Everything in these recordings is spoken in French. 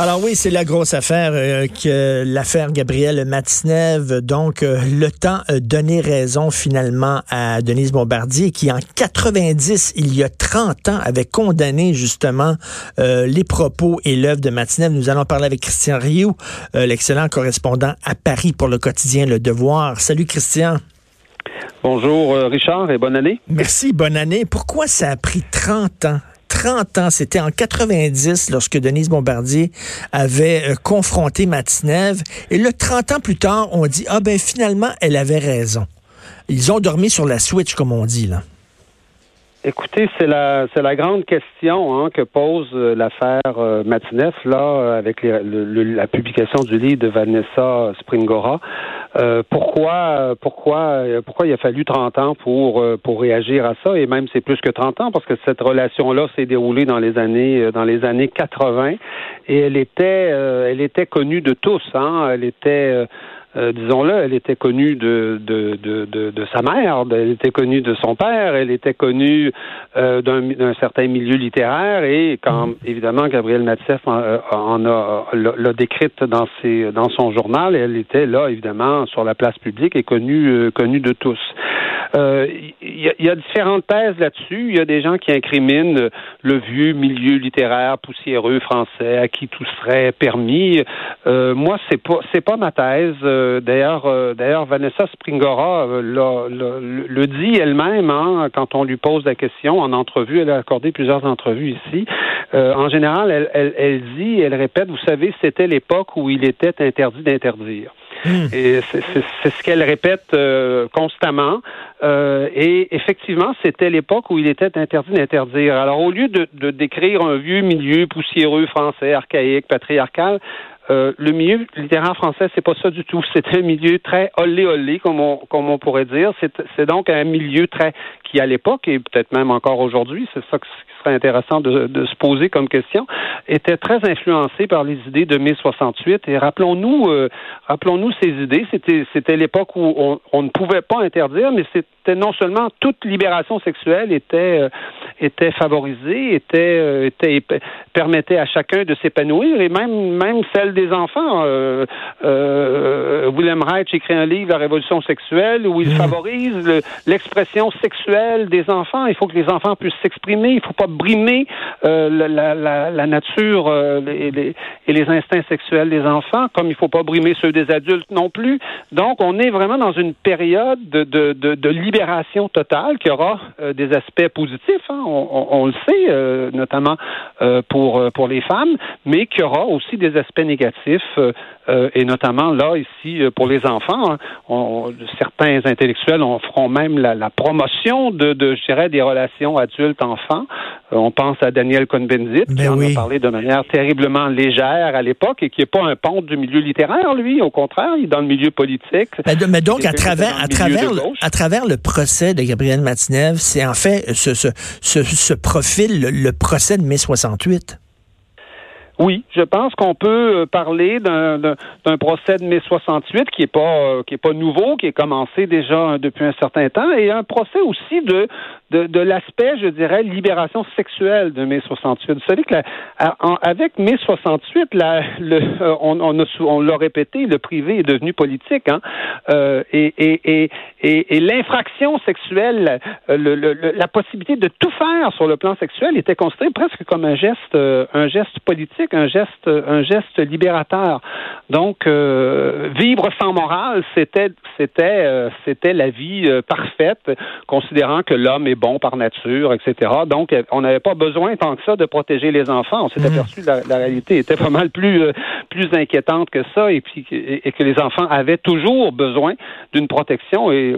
Alors oui, c'est la grosse affaire euh, que l'affaire Gabrielle Matinev. Donc, euh, le temps a donné raison finalement à Denise Bombardier, qui en 90, il y a 30 ans, avait condamné justement euh, les propos et l'œuvre de Matinev. Nous allons parler avec Christian Rioux, l'excellent correspondant à Paris pour le quotidien Le Devoir. Salut Christian. Bonjour Richard et bonne année. Merci, bonne année. Pourquoi ça a pris 30 ans? 30 ans. C'était en 90 lorsque Denise Bombardier avait euh, confronté Matinev. Et là, 30 ans plus tard, on dit, ah ben finalement, elle avait raison. Ils ont dormi sur la switch, comme on dit, là. Écoutez, c'est la c'est la grande question hein, que pose euh, l'affaire euh, Matinev là avec la publication du livre de Vanessa Springora. Euh, pourquoi, pourquoi, pourquoi il a fallu 30 ans pour euh, pour réagir à ça? Et même c'est plus que 30 ans parce que cette relation-là s'est déroulée dans les années euh, dans les années 80 et elle était elle était connue de tous. Hein, elle était euh, disons-le, elle était connue de, de, de, de, sa mère, elle était connue de son père, elle était connue euh, d'un certain milieu littéraire et quand évidemment Gabriel Matzef en, euh, en a l'a décrite dans ses dans son journal, elle était là évidemment sur la place publique et connue connue de tous. Il euh, y, y, a différentes thèses là-dessus. Il y a des gens qui incriminent le vieux milieu littéraire poussiéreux français à qui tout serait permis. Euh, moi, c'est pas c'est pas ma thèse. Euh, d'ailleurs, euh, d'ailleurs, Vanessa Springora le dit elle-même hein, quand on lui pose la question en entrevue. Elle a accordé plusieurs entrevues ici. en général, elle, elle, elle dit, elle répète, vous savez, c'était l'époque où il était interdit d'interdire. Hmm. Et c'est ce qu'elle répète euh, constamment. Euh, et effectivement, c'était l'époque où il était interdit d'interdire. Alors, au lieu de, de décrire un vieux milieu poussiéreux français, archaïque, patriarcal, euh, le milieu littéraire français, c'est pas ça du tout. C'est un milieu très olé olé, comme on, comme on pourrait dire. C'est donc un milieu très qui, à l'époque et peut-être même encore aujourd'hui, c'est ça serait intéressant de, de, se poser comme question, était très influencé par les idées de mai 68. Et rappelons-nous, euh, rappelons-nous ces idées. C'était c'était l'époque où on, on, ne pouvait pas interdire, mais c'était non seulement toute libération sexuelle était euh, était favorisée, était était permettait à chacun de s'épanouir et même même celle des enfants. Euh, euh, William Reich écrit un livre, La Révolution sexuelle, où il mmh. favorise l'expression sexuelle des enfants. Il faut que les enfants puissent s'exprimer. Il ne faut pas brimer euh, la, la, la, nature euh, et, les, et, les, instincts sexuels des enfants, comme il ne faut pas brimer ceux des adultes non plus. Donc, on est vraiment dans une période de, de, de, de libération totale qui aura euh, des aspects positifs. Hein. On, on, on, le sait, notamment pour, pour les femmes, mais qui aura aussi des aspects négatifs euh, euh, et notamment là ici euh, pour les enfants, hein, certains intellectuels en feront même la, promotion de, de, je dirais, des relations adultes-enfants. On pense à Daniel Cohn-Bendit qui ben en a parlé de manière terriblement légère à l'époque et qui n'est pas un pont du milieu littéraire, lui. Au contraire, il est dans le milieu politique. Mais, mais donc à travers, à travers, à travers le procès de Gabriel Matinev, c'est en fait ce, ce, ce, ce profil, le, le procès de mai 68. Oui, je pense qu'on peut euh, parler d'un procès de mai 68 qui est pas euh, qui est pas nouveau, qui est commencé déjà depuis un certain temps, et un procès aussi de de, de l'aspect, je dirais, libération sexuelle de mai 68. Vous savez que avec mai 68, la, le, euh, on, on, a, on l'a répété, le privé est devenu politique, hein, euh, et, et, et, et, l'infraction sexuelle, le, le, la possibilité de tout faire sur le plan sexuel était considérée presque comme un geste, un geste politique un geste, un geste libérateur. Donc, euh, vivre sans morale, c'était, c'était, euh, c'était la vie euh, parfaite, considérant que l'homme est bon par nature, etc. Donc, on n'avait pas besoin tant que ça de protéger les enfants. On s'est mmh. aperçu que la, réalité était pas mal plus, plus inquiétante que ça, et puis et, que les enfants avaient toujours besoin d'une protection. Et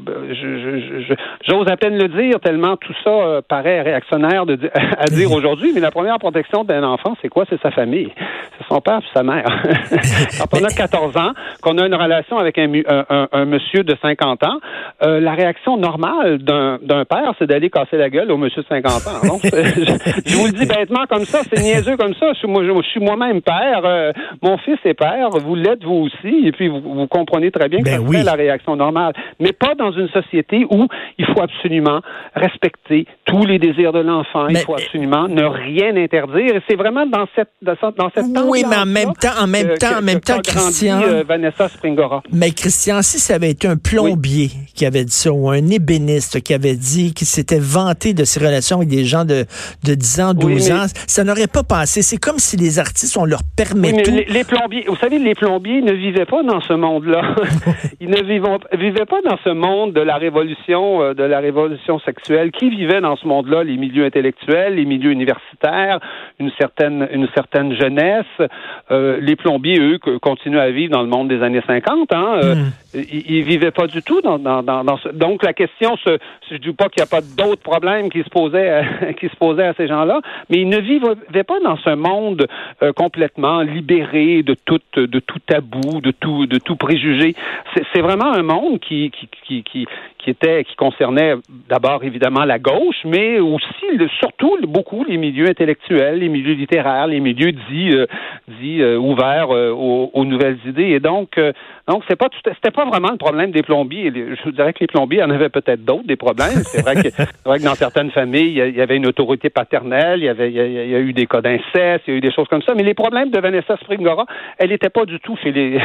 j'ose à peine le dire tellement tout ça paraît réactionnaire de, à dire aujourd'hui. Mais la première protection d'un enfant, c'est quoi? C'est sa famille. C'est son père et sa mère. Quand on a 14 ans, qu'on a une relation avec un, un, monsieur de 50 ans, euh, la réaction normale d'un père, c'est d'aller casser la gueule au monsieur de 50 ans. je, vous le dis bêtement comme ça, c'est niaiseux comme ça. Je, suis moi-même père, euh, mon fils est père, vous l'êtes vous aussi, et puis vous, comprenez très bien que ben c'est la réaction normale. Mais pas dans une société où il faut absolument respecter tous les désirs de l'enfant, il faut absolument ne rien interdire. Et c'est vraiment dans cette, dans cette dans cette Oui, oui, mais en même temps, en même temps, en même temps, Christian. Vanessa Springora. Mais Christian, si ça avait été un plombier qui avait dit ça, ou un ébéniste qui avait dit qu'il s'était vanté de ses relations avec des gens de, de 10 ans, 12 ans, ça n'aurait pas passé. C'est comme si les artistes, on leur permet tout. Les, plombiers, vous savez, les plombiers ne vivaient pas dans ce monde-là. Ils ne vivaient pas dans ce monde de la révolution, euh, de la révolution sexuelle. Qui vivait dans ce monde-là? Les milieux intellectuels, les milieux universitaires, une certaine, une certaine jeunesse. Euh, les plombiers, eux, continuent à vivre dans le monde des années 50. Hein? Euh, hmm. Ils, vivaient pas du tout dans, dans, dans, ce... Donc la question, se, je dis pas qu'il n'y a pas d'autres problèmes qui se posaient, à, qui se posaient à ces gens-là, mais ils ne vivaient pas dans ce monde euh, complètement libéré de tout, de tout tabou, de tout, de tout préjugé. C'est vraiment un monde qui, qui, qui, qui, était, qui concernait d'abord évidemment la gauche, mais aussi surtout beaucoup les milieux intellectuels, les milieux littéraires, les milieux dits, euh, dits euh, ouverts aux, aux, nouvelles idées. Et donc, donc, c'est pas c'était vraiment le problème des plombiers. Je vous dirais que les plombiers en avaient peut-être d'autres des problèmes. C'est vrai, que, dans certaines familles, il y avait une autorité paternelle, il y avait, il y a, eu des cas d'inceste, il y a eu des choses comme ça. Mais les problèmes de Vanessa Springora, elle n'était pas du tout chez les,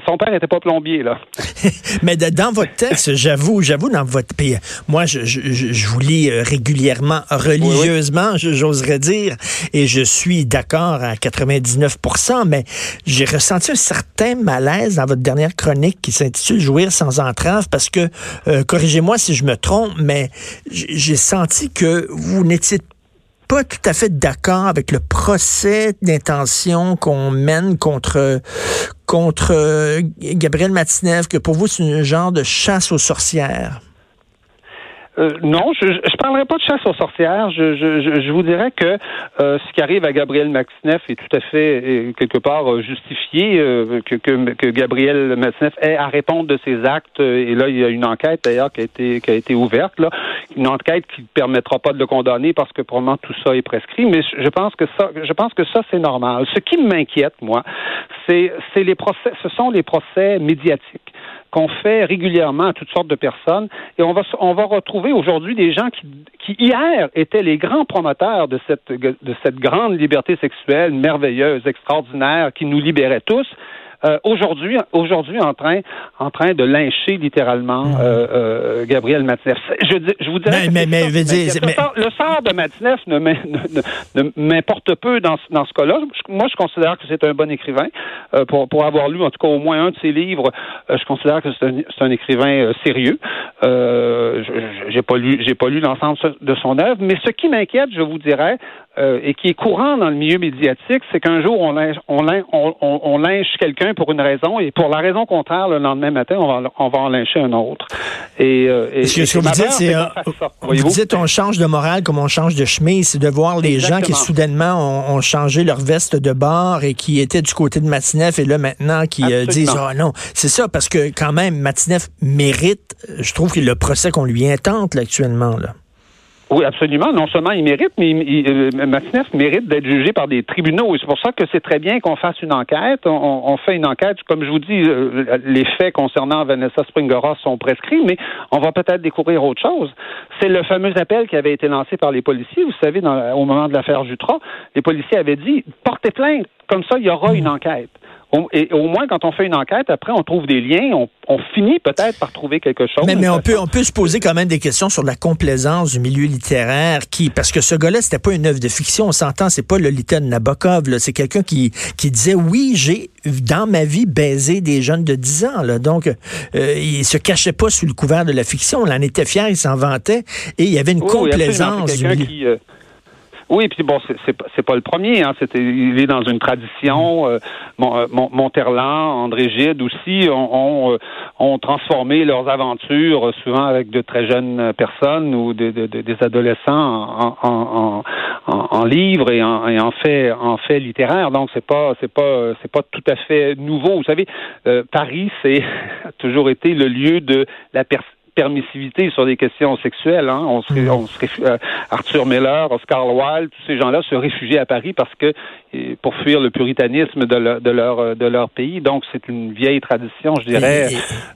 son père n'était pas plombier là. mais dans votre texte, j'avoue, j'avoue dans votre pays, moi, je, je, je, vous lis euh, régulièrement, religieusement, j'oserais dire, et je suis d'accord à 99%, mais j'ai ressenti un certain malaise dans votre dernière chronique qui s'intitule Jouir sans entrave parce que, euh, corrigez-moi si je me trompe, mais j'ai senti que vous n'étiez pas tout à fait d'accord avec le procès d'intention qu'on mène contre contre euh, Gabriel Matinev, que pour vous c'est un genre de chasse aux sorcières. Euh, non, je ne parlerai pas de chasse aux sorcières. Je, je, je vous dirais que euh, ce qui arrive à Gabriel Maxineff est tout à fait, quelque part, euh, justifié, que, que, que, Gabriel Maxineff ait à répondre de ses actes. Et là, il y a une enquête, d'ailleurs, qui a été qui a été ouverte. Là. Une enquête qui ne permettra pas de le condamner parce que probablement tout ça est prescrit. Mais je pense que ça, je pense que ça, c'est normal. Ce qui m'inquiète, moi, c'est les procès, ce sont les procès médiatiques qu'on fait régulièrement à toutes sortes de personnes. Et on va, retrouver aujourd'hui des gens qui, qui, hier, étaient les grands promoteurs de cette, de cette grande liberté sexuelle merveilleuse, extraordinaire, qui nous libérait tous. Euh, aujourd'hui, aujourd'hui en train, en train de lyncher littéralement mhm. euh, euh, Gabriel Matineff. Je, je vous dirais mais, mais, le, sort, de Matineff ne, m'importe peu dans, dans ce cas-là. Moi, je considère que c'est un bon écrivain. pour, pour avoir lu en tout cas au moins un de ses livres, je considère que c'est un, un, écrivain sérieux. j'ai pas lu, j'ai pas lu l'ensemble de son œuvre, mais ce qui m'inquiète, je vous dirais, euh, et qui est courant dans le milieu médiatique, c'est qu'un jour, on lynche, on, on, on, lynche quelqu'un pour une raison, et pour la raison contraire, le lendemain matin, on va, on va en lyncher un autre. Et, euh, et, ce que, vous dites, c'est, euh, vous dites, on change de morale comme on change de chemise, c'est de voir les gens qui soudainement ont, ont, changé leur veste de bord et qui étaient du côté de Matineff et là maintenant qui euh, disent, oh non, c'est ça, parce que quand même, Matineff mérite, je trouve que le procès qu'on lui intente là, actuellement, là. Oui, absolument. Non seulement il mérite, mais il, euh, mérite d'être jugé par des tribunaux. Et c'est pour ça que c'est très bien qu'on fasse une enquête. On, fait une enquête. Comme je vous dis, euh, les faits concernant Vanessa Springora sont prescrits, mais on va peut-être découvrir autre chose. C'est le fameux appel qui avait été lancé par les policiers. Vous savez, dans, au moment de l'affaire Jutra, les policiers avaient dit portez plainte. Comme ça, il y aura une enquête. Et au moins, quand on fait une enquête, après, on trouve des liens, on, finit peut-être par trouver quelque chose. Mais, mais on peut, on peut se poser quand même des questions sur la complaisance du milieu littéraire, qui, parce que ce gars-là, c'était pas une œuvre de fiction, on s'entend, c'est pas le Lolita Nabokov, c'est quelqu'un qui, qui disait, oui, j'ai, dans ma vie, baisé des jeunes de 10 ans, là. Donc, euh, il se cachait pas sous le couvert de la fiction, on en était fier, il s'en vantait, et il y avait une complaisance. Oui, puis bon, c'est pas le premier. Hein, c'était il est dans une tradition. Euh, euh Monterland, André Gide aussi ont, euh, ont, transformé leurs aventures euh, souvent avec de très jeunes personnes ou de, de, des adolescents en, en, en, en livres et en, et en fait en fait littéraire. Donc c'est pas c'est pas c'est pas tout à fait nouveau. Vous savez, Paris c'est toujours été le lieu de la personne permissivité sur des questions sexuelles. Hein. On se, on se, euh, Arthur Miller, Oscar Wilde, tous ces gens-là se réfugiaient à Paris parce que pour fuir le puritanisme de, de leur de leur pays. Donc c'est une vieille tradition, je dirais,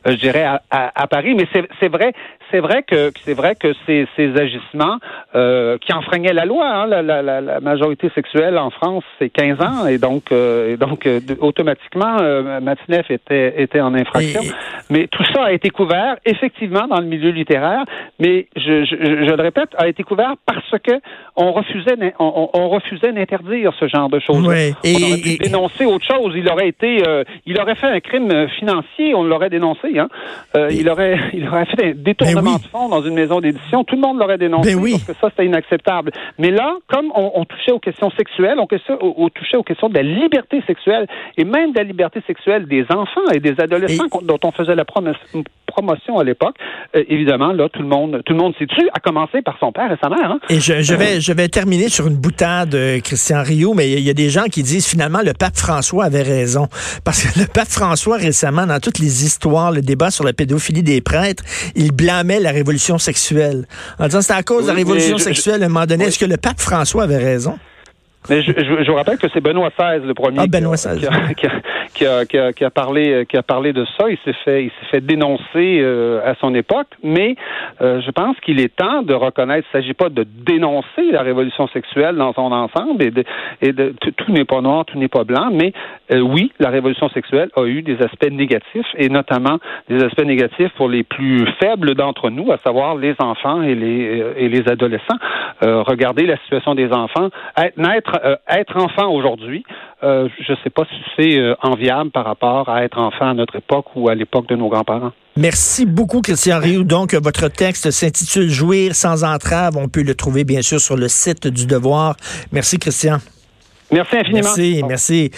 je dirais à, à, Paris. Mais c'est vrai, c'est vrai que c'est vrai que ces, ces agissements euh, qui enfreignaient la loi, hein, la, la, la, majorité sexuelle en France, c'est 15 ans, et donc euh, et donc euh, automatiquement euh, Matineff était était en infraction. Mais tout ça a été couvert effectivement dans le milieu littéraire, mais je, je, je le répète, a été couvert parce que on refusait on, on refusait d'interdire ce genre de choses. Oui. Et, on aurait pu dénoncer autre chose. Il aurait été, euh, il aurait fait un crime financier, on l'aurait dénoncé. Hein. Euh, il aurait, il aurait fait un détournement ben de fonds dans une maison d'édition. Tout le monde l'aurait dénoncé ben parce que ça c'était inacceptable. Mais là, comme on, on touchait aux questions sexuelles, on, on, touchait aux questions de la liberté sexuelle et même de la liberté sexuelle des enfants et des adolescents dont on faisait la promotion à l'époque. Euh, évidemment, là, tout le monde, tout le monde s'est tué, à commencer par son père et sa mère. Hein. Et je, je, vais, je vais terminer sur une boutade, euh, Christian Rio, mais il y, a des gens qui disent finalement le pape François avait raison parce que le pape François récemment, dans toutes les histoires, le débat sur la pédophilie des prêtres, il blâmait la révolution sexuelle en disant c'était à cause de la révolution sexuelle à un moment donné. Est-ce que le pape François avait raison? Mais je, je, je, vous rappelle que c'est Benoît XVI, le premier, ah, Benoît XVI. Qui, a, qui, a, qui, a, qui, a, qui, a, parlé, qui a parlé de ça. Il s'est fait, il s'est fait dénoncer euh, à son époque, mais euh, je pense qu'il est temps de reconnaître. Il ne s'agit pas de dénoncer la révolution sexuelle dans son ensemble et de, et de tout n'est pas noir, tout n'est pas blanc, mais euh, oui, la révolution sexuelle a eu des aspects négatifs et notamment des aspects négatifs pour les plus faibles d'entre nous, à savoir les enfants et les et les adolescents. Regardez la situation des enfants, naître euh, être enfant aujourd'hui, euh, je ne sais pas si c'est euh, enviable par rapport à être enfant à notre époque ou à l'époque de nos grands-parents. Merci beaucoup, Christian Rioux. Donc, votre texte s'intitule Jouir sans entrave. On peut le trouver, bien sûr, sur le site du Devoir. Merci, Christian. Merci infiniment. Merci, merci.